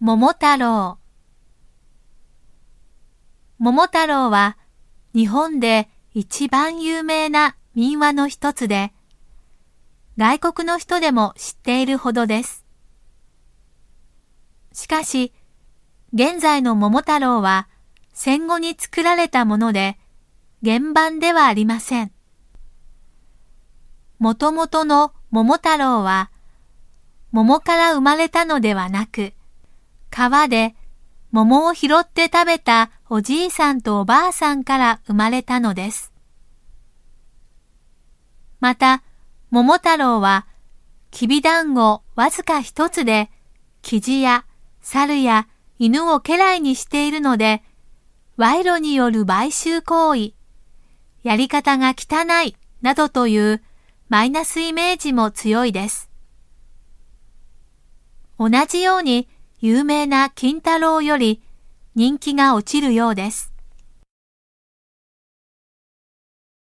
桃太郎桃太郎は日本で一番有名な民話の一つで、外国の人でも知っているほどです。しかし、現在の桃太郎は戦後に作られたもので、原版ではありません。もともとの桃太郎は、桃から生まれたのではなく、川で桃を拾って食べたおじいさんとおばあさんから生まれたのです。また、桃太郎は、きびだんごわずか一つで、キジや猿や犬を家来にしているので、賄賂による買収行為、やり方が汚いなどというマイナスイメージも強いです。同じように有名な金太郎より人気が落ちるようです。